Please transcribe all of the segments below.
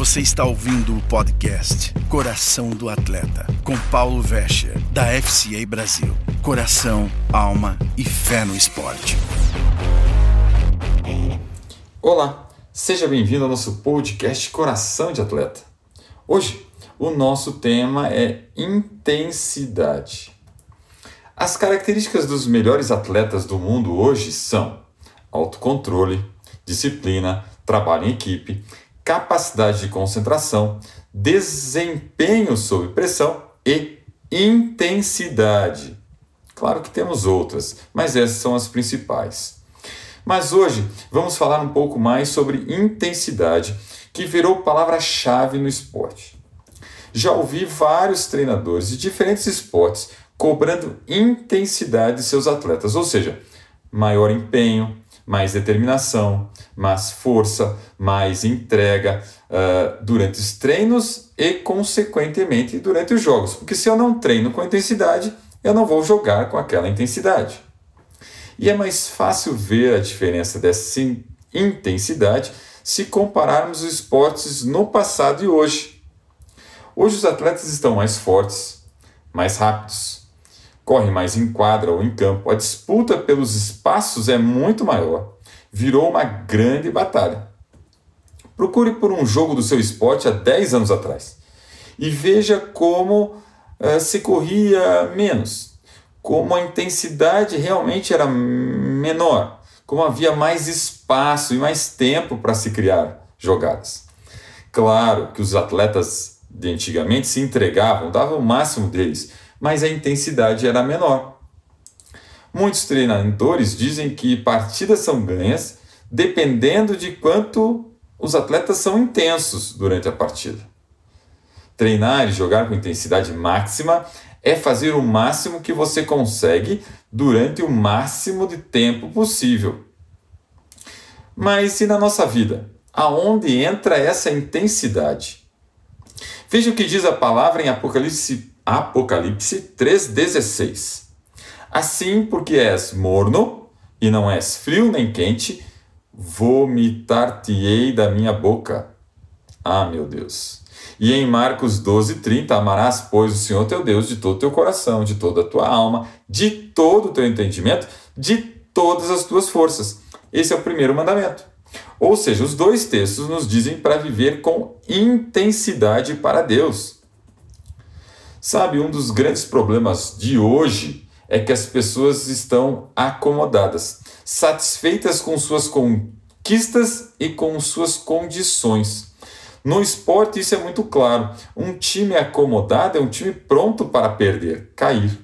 Você está ouvindo o podcast Coração do Atleta, com Paulo Vescher, da FCA Brasil. Coração, alma e fé no esporte. Olá, seja bem-vindo ao nosso podcast Coração de Atleta. Hoje, o nosso tema é intensidade. As características dos melhores atletas do mundo hoje são autocontrole, disciplina, trabalho em equipe, capacidade de concentração, desempenho sob pressão e intensidade. Claro que temos outras, mas essas são as principais. Mas hoje vamos falar um pouco mais sobre intensidade, que virou palavra-chave no esporte. Já ouvi vários treinadores de diferentes esportes cobrando intensidade de seus atletas, ou seja, maior empenho, mais determinação, mais força, mais entrega uh, durante os treinos e, consequentemente, durante os jogos. Porque se eu não treino com intensidade, eu não vou jogar com aquela intensidade. E é mais fácil ver a diferença dessa intensidade se compararmos os esportes no passado e hoje. Hoje os atletas estão mais fortes, mais rápidos, corre mais em quadra ou em campo. A disputa pelos espaços é muito maior. Virou uma grande batalha. Procure por um jogo do seu esporte há 10 anos atrás e veja como uh, se corria menos, como a intensidade realmente era menor, como havia mais espaço e mais tempo para se criar jogadas. Claro que os atletas de antigamente se entregavam, davam o máximo deles, mas a intensidade era menor. Muitos treinadores dizem que partidas são ganhas dependendo de quanto os atletas são intensos durante a partida. Treinar e jogar com intensidade máxima é fazer o máximo que você consegue durante o máximo de tempo possível. Mas e na nossa vida? Aonde entra essa intensidade? Veja o que diz a palavra em Apocalipse Apocalipse 3,16. Assim, porque és morno e não és frio nem quente, vomitar-te-ei da minha boca. Ah, meu Deus. E em Marcos 12,30, amarás, pois, o Senhor teu Deus de todo o teu coração, de toda a tua alma, de todo o teu entendimento, de todas as tuas forças. Esse é o primeiro mandamento. Ou seja, os dois textos nos dizem para viver com intensidade para Deus. Sabe, um dos grandes problemas de hoje é que as pessoas estão acomodadas, satisfeitas com suas conquistas e com suas condições. No esporte, isso é muito claro. Um time acomodado é um time pronto para perder, cair.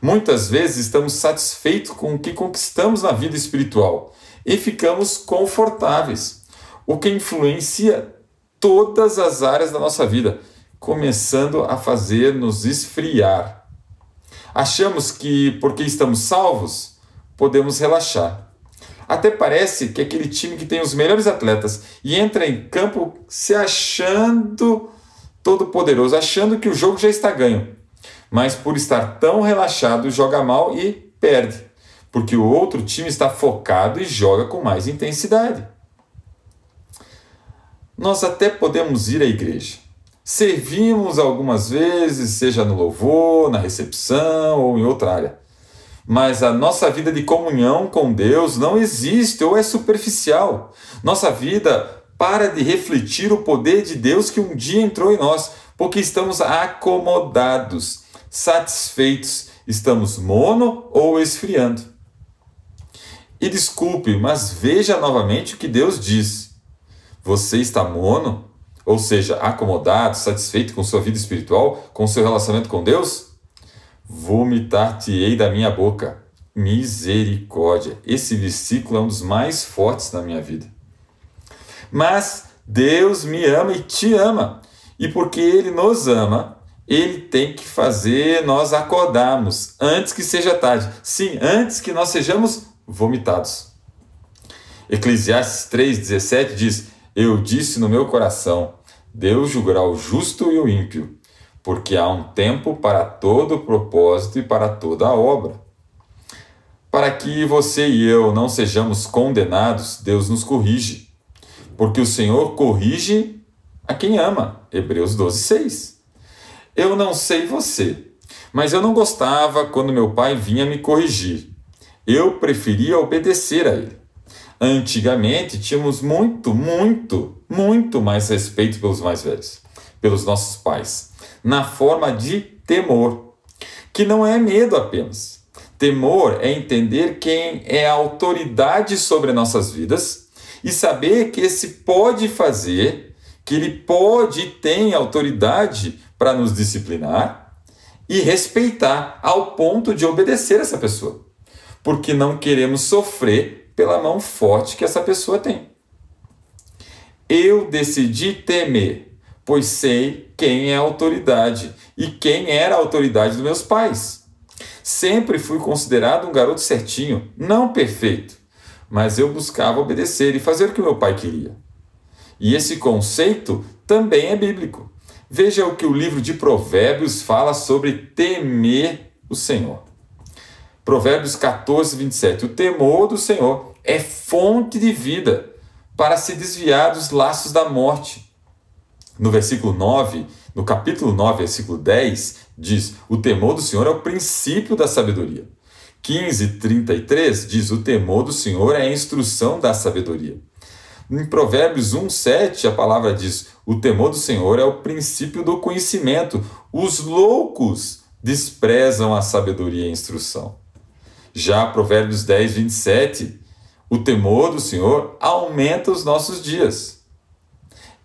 Muitas vezes estamos satisfeitos com o que conquistamos na vida espiritual e ficamos confortáveis, o que influencia todas as áreas da nossa vida começando a fazer-nos esfriar. Achamos que, porque estamos salvos, podemos relaxar. Até parece que aquele time que tem os melhores atletas e entra em campo se achando todo poderoso, achando que o jogo já está ganho. Mas por estar tão relaxado, joga mal e perde, porque o outro time está focado e joga com mais intensidade. Nós até podemos ir à igreja, Servimos algumas vezes, seja no louvor, na recepção ou em outra área. Mas a nossa vida de comunhão com Deus não existe ou é superficial. Nossa vida para de refletir o poder de Deus que um dia entrou em nós, porque estamos acomodados, satisfeitos, estamos mono ou esfriando. E desculpe, mas veja novamente o que Deus diz. Você está mono ou seja, acomodado, satisfeito com sua vida espiritual, com seu relacionamento com Deus? Vomitar-te-ei da minha boca. Misericórdia. Esse versículo é um dos mais fortes na minha vida. Mas Deus me ama e te ama. E porque Ele nos ama, Ele tem que fazer nós acordarmos antes que seja tarde. Sim, antes que nós sejamos vomitados. Eclesiastes 3,17 diz: Eu disse no meu coração, Deus julgará o justo e o ímpio, porque há um tempo para todo propósito e para toda obra. Para que você e eu não sejamos condenados, Deus nos corrige, porque o Senhor corrige a quem ama. Hebreus 12, 6. Eu não sei você, mas eu não gostava quando meu pai vinha me corrigir. Eu preferia obedecer a ele. Antigamente tínhamos muito, muito, muito mais respeito pelos mais velhos, pelos nossos pais, na forma de temor, que não é medo apenas. Temor é entender quem é a autoridade sobre nossas vidas e saber que esse pode fazer, que ele pode e tem autoridade para nos disciplinar e respeitar ao ponto de obedecer essa pessoa, porque não queremos sofrer pela mão forte que essa pessoa tem. Eu decidi temer, pois sei quem é a autoridade e quem era a autoridade dos meus pais. Sempre fui considerado um garoto certinho, não perfeito, mas eu buscava obedecer e fazer o que meu pai queria. E esse conceito também é bíblico. Veja o que o livro de Provérbios fala sobre temer o Senhor. Provérbios 14, 27. O temor do Senhor é fonte de vida para se desviar dos laços da morte. No versículo 9, no capítulo 9, versículo 10, diz: O temor do Senhor é o princípio da sabedoria. 15, 33 diz: O temor do Senhor é a instrução da sabedoria. Em Provérbios 1, 7, a palavra diz: O temor do Senhor é o princípio do conhecimento. Os loucos desprezam a sabedoria e a instrução. Já Provérbios 10, 27, o temor do Senhor aumenta os nossos dias.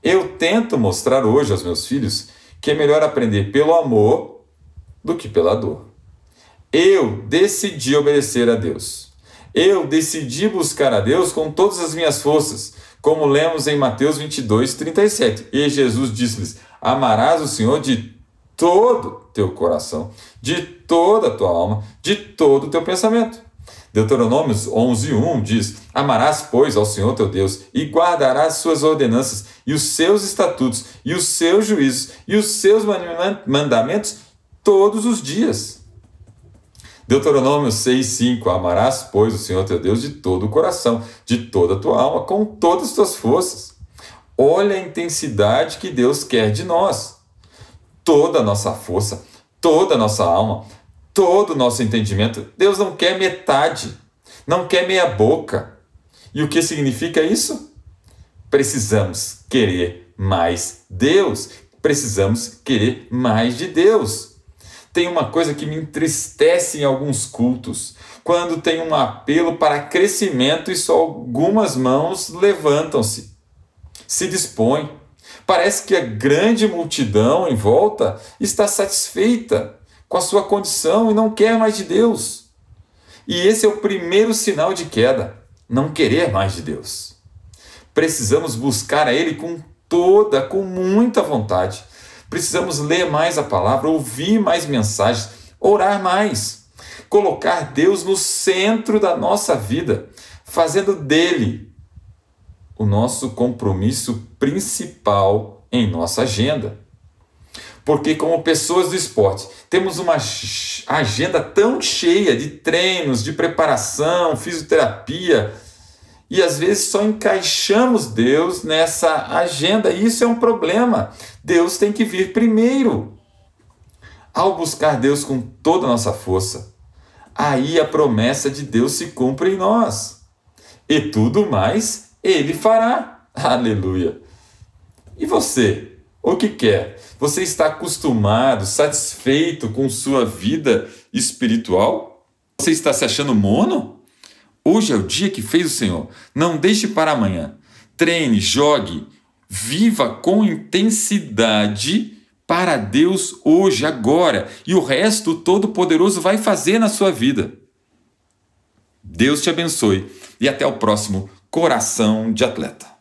Eu tento mostrar hoje aos meus filhos que é melhor aprender pelo amor do que pela dor. Eu decidi obedecer a Deus. Eu decidi buscar a Deus com todas as minhas forças, como lemos em Mateus 22, 37. E Jesus disse-lhes: Amarás o Senhor de todo teu coração, de toda a tua alma, de todo o teu pensamento. Deuteronômios 11, 1 diz: Amarás, pois, ao Senhor teu Deus, e guardarás suas ordenanças, e os seus estatutos, e os seus juízos, e os seus mandamentos todos os dias. Deuteronômio 6, 5: Amarás, pois, o Senhor teu Deus de todo o coração, de toda a tua alma, com todas as tuas forças. Olha a intensidade que Deus quer de nós toda a nossa força, toda a nossa alma, todo o nosso entendimento. Deus não quer metade, não quer meia boca. E o que significa isso? Precisamos querer mais Deus, precisamos querer mais de Deus. Tem uma coisa que me entristece em alguns cultos, quando tem um apelo para crescimento e só algumas mãos levantam-se, se dispõem Parece que a grande multidão em volta está satisfeita com a sua condição e não quer mais de Deus. E esse é o primeiro sinal de queda, não querer mais de Deus. Precisamos buscar a Ele com toda, com muita vontade. Precisamos ler mais a palavra, ouvir mais mensagens, orar mais, colocar Deus no centro da nossa vida, fazendo dele o nosso compromisso principal em nossa agenda. Porque, como pessoas do esporte, temos uma agenda tão cheia de treinos, de preparação, fisioterapia, e às vezes só encaixamos Deus nessa agenda. E isso é um problema. Deus tem que vir primeiro. Ao buscar Deus com toda a nossa força, aí a promessa de Deus se cumpre em nós. E tudo mais ele fará. Aleluia. E você? O que quer? Você está acostumado, satisfeito com sua vida espiritual? Você está se achando mono? Hoje é o dia que fez o Senhor. Não deixe para amanhã. Treine, jogue, viva com intensidade para Deus hoje, agora, e o resto o Todo-Poderoso vai fazer na sua vida. Deus te abençoe e até o próximo Coração de Atleta.